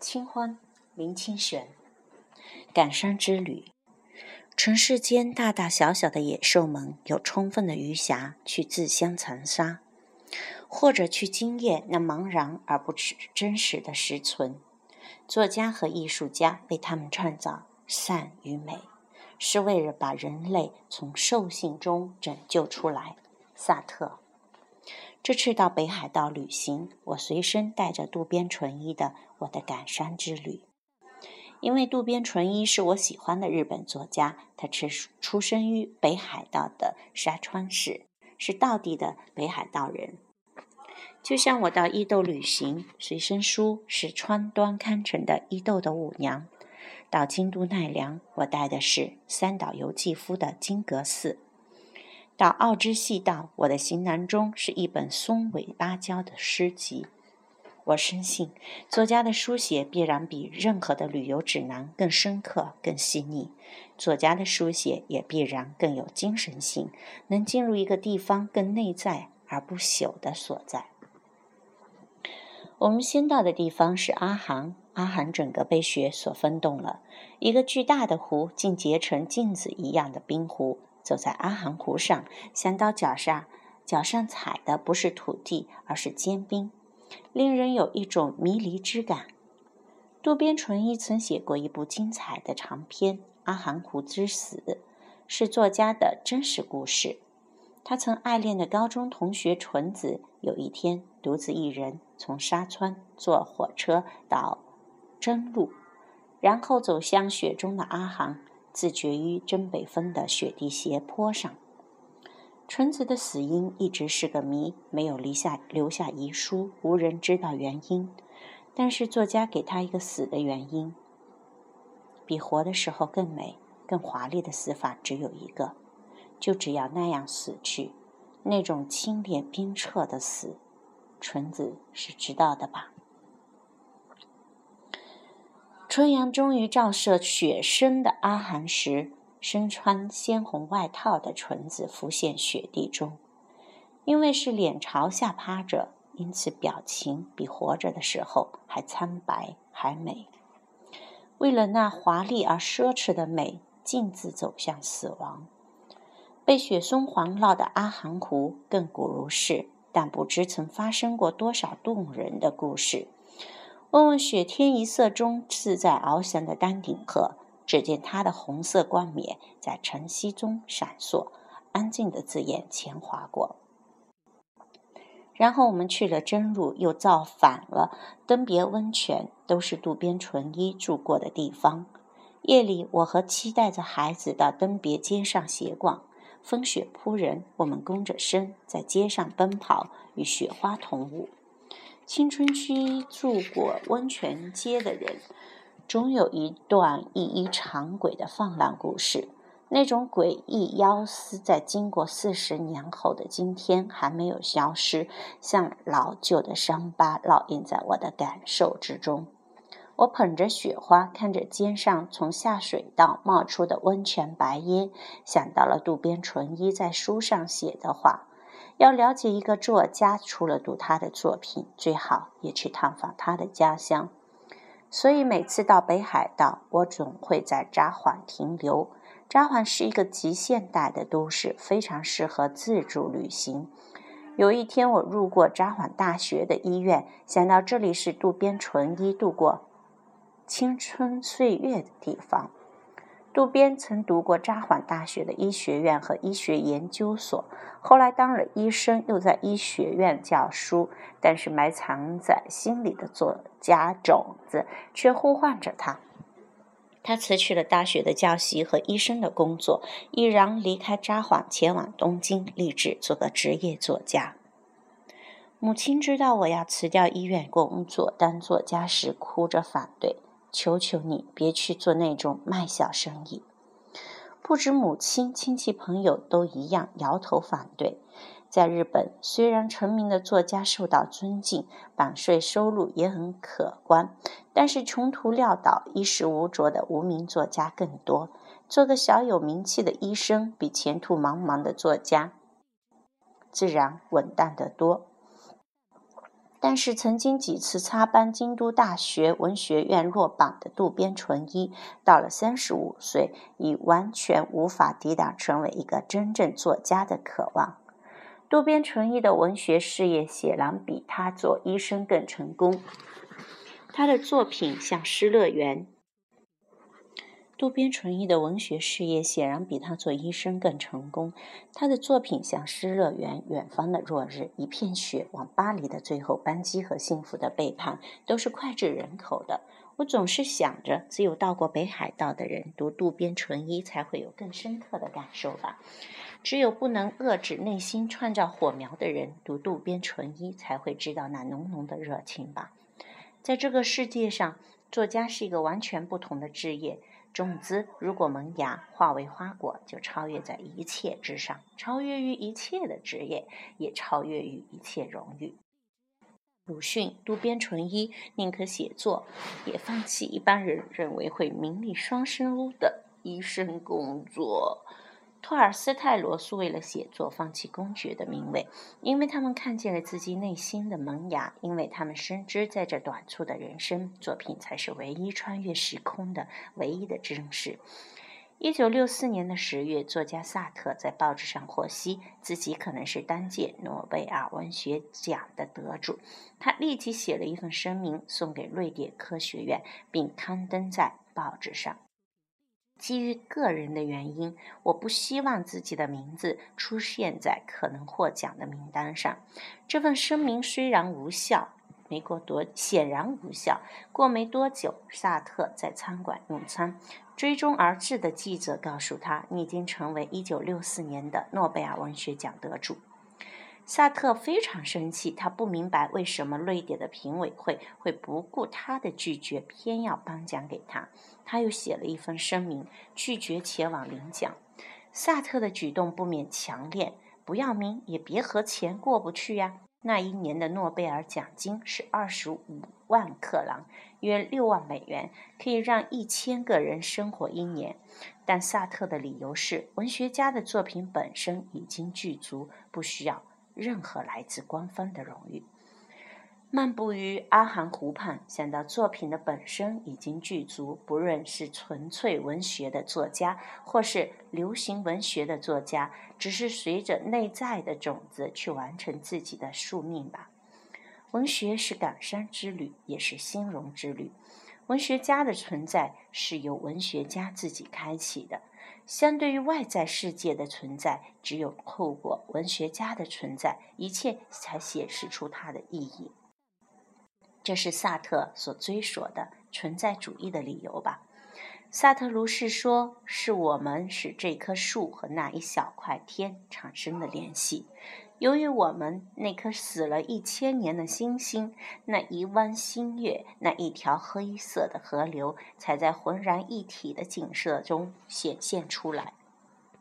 清欢，林清玄。赶山之旅。尘世间大大小小的野兽们，有充分的余暇去自相残杀，或者去惊艳那茫然而不真实的实存。作家和艺术家为他们创造善与美，是为了把人类从兽性中拯救出来。萨特。这次到北海道旅行，我随身带着渡边淳一的《我的赶山之旅》，因为渡边淳一是我喜欢的日本作家，他出出生于北海道的沙川市，是道地的北海道人。就像我到伊豆旅行，随身书是川端康成的《伊豆的舞娘》；到京都奈良，我带的是三岛由纪夫的《金阁寺》。到奥之细道，我的行囊中是一本松尾芭蕉的诗集。我深信，作家的书写必然比任何的旅游指南更深刻、更细腻。作家的书写也必然更有精神性，能进入一个地方更内在而不朽的所在。我们先到的地方是阿寒，阿寒整个被雪所封冻了，一个巨大的湖，竟结成镜子一样的冰湖。走在阿寒湖上，想到脚下，脚上踩的不是土地，而是坚冰，令人有一种迷离之感。渡边淳一曾写过一部精彩的长篇《阿寒湖之死》，是作家的真实故事。他曾爱恋的高中同学纯子，有一天独自一人从沙川坐火车到真路，然后走向雪中的阿寒。自绝于真北峰的雪地斜坡上，纯子的死因一直是个谜，没有留下留下遗书，无人知道原因。但是作家给他一个死的原因，比活的时候更美、更华丽的死法只有一个，就只要那样死去，那种清冽冰澈的死，纯子是知道的吧。春阳终于照射雪深的阿寒时，身穿鲜红外套的纯子浮现雪地中。因为是脸朝下趴着，因此表情比活着的时候还苍白还美。为了那华丽而奢侈的美，径自走向死亡。被雪松环绕的阿寒湖亘古如是，但不知曾发生过多少动人的故事。问问雪天一色中自在翱翔的丹顶鹤，只见它的红色冠冕在晨曦中闪烁，安静的自眼前划过。然后我们去了真路，又造反了登别温泉，都是渡边淳一住过的地方。夜里，我和期待着孩子到登别街上闲逛，风雪扑人，我们弓着身在街上奔跑，与雪花同舞。青春期住过温泉街的人，总有一段一一长轨的放浪故事。那种诡异妖思，在经过四十年后的今天还没有消失，像老旧的伤疤烙印在我的感受之中。我捧着雪花，看着肩上从下水道冒出的温泉白烟，想到了渡边淳一在书上写的话。要了解一个作家，除了读他的作品，最好也去探访他的家乡。所以每次到北海道，我总会在札幌停留。札幌是一个极现代的都市，非常适合自助旅行。有一天，我路过札幌大学的医院，想到这里是渡边淳一度过青春岁月的地方。渡边曾读过札幌大学的医学院和医学研究所，后来当了医生，又在医学院教书。但是埋藏在心里的作家种子却呼唤着他。他辞去了大学的教习和医生的工作，毅然离开札幌，前往东京，立志做个职业作家。母亲知道我要辞掉医院工作当作家时，哭着反对。求求你别去做那种卖小生意。不止母亲，亲戚朋友都一样摇头反对。在日本，虽然成名的作家受到尊敬，版税收入也很可观，但是穷途潦倒、衣食无着的无名作家更多。做个小有名气的医生，比前途茫茫的作家自然稳当得多。但是曾经几次插班京都大学文学院落榜的渡边淳一，到了三十五岁，已完全无法抵挡成为一个真正作家的渴望。渡边淳一的文学事业显然比他做医生更成功。他的作品像《失乐园》。渡边淳一的文学事业显然比他做医生更成功。他的作品像《失乐园》《远方的落日》《一片雪》《往巴黎的最后班机》和《幸福的背叛》都是脍炙人口的。我总是想着，只有到过北海道的人读渡边淳一才会有更深刻的感受吧。只有不能遏制内心创造火苗的人读渡边淳一才会知道那浓浓的热情吧。在这个世界上，作家是一个完全不同的职业。种子如果萌芽化为花果，就超越在一切之上，超越于一切的职业，也超越于一切荣誉。鲁迅、渡边淳一宁可写作，也放弃一般人认为会名利双收的医生工作。托尔斯泰、罗素为了写作放弃公爵的名位，因为他们看见了自己内心的萌芽，因为他们深知在这短促的人生，作品才是唯一穿越时空的唯一的真实。一九六四年的十月，作家萨特在报纸上获悉自己可能是当届诺贝尔文学奖的得主，他立即写了一份声明送给瑞典科学院，并刊登在报纸上。基于个人的原因，我不希望自己的名字出现在可能获奖的名单上。这份声明虽然无效，没过多显然无效。过没多久，萨特在餐馆用餐，追踪而至的记者告诉他：“你已经成为1964年的诺贝尔文学奖得主。”萨特非常生气，他不明白为什么瑞典的评委会会不顾他的拒绝，偏要颁奖给他。他又写了一份声明，拒绝前往领奖。萨特的举动不免强烈，不要命也别和钱过不去呀。那一年的诺贝尔奖金是二十五万克朗，约六万美元，可以让一千个人生活一年。但萨特的理由是，文学家的作品本身已经具足，不需要。任何来自官方的荣誉。漫步于阿寒湖畔，想到作品的本身已经具足，不论是纯粹文学的作家，或是流行文学的作家，只是随着内在的种子去完成自己的宿命吧。文学是感伤之旅，也是兴荣之旅。文学家的存在是由文学家自己开启的。相对于外在世界的存在，只有透过文学家的存在，一切才显示出它的意义。这是萨特所追索的存在主义的理由吧？萨特如是说：“是我们使这棵树和那一小块天产生了联系。由于我们那颗死了一千年的星星，那一弯新月，那一条黑色的河流，才在浑然一体的景色中显现出来。”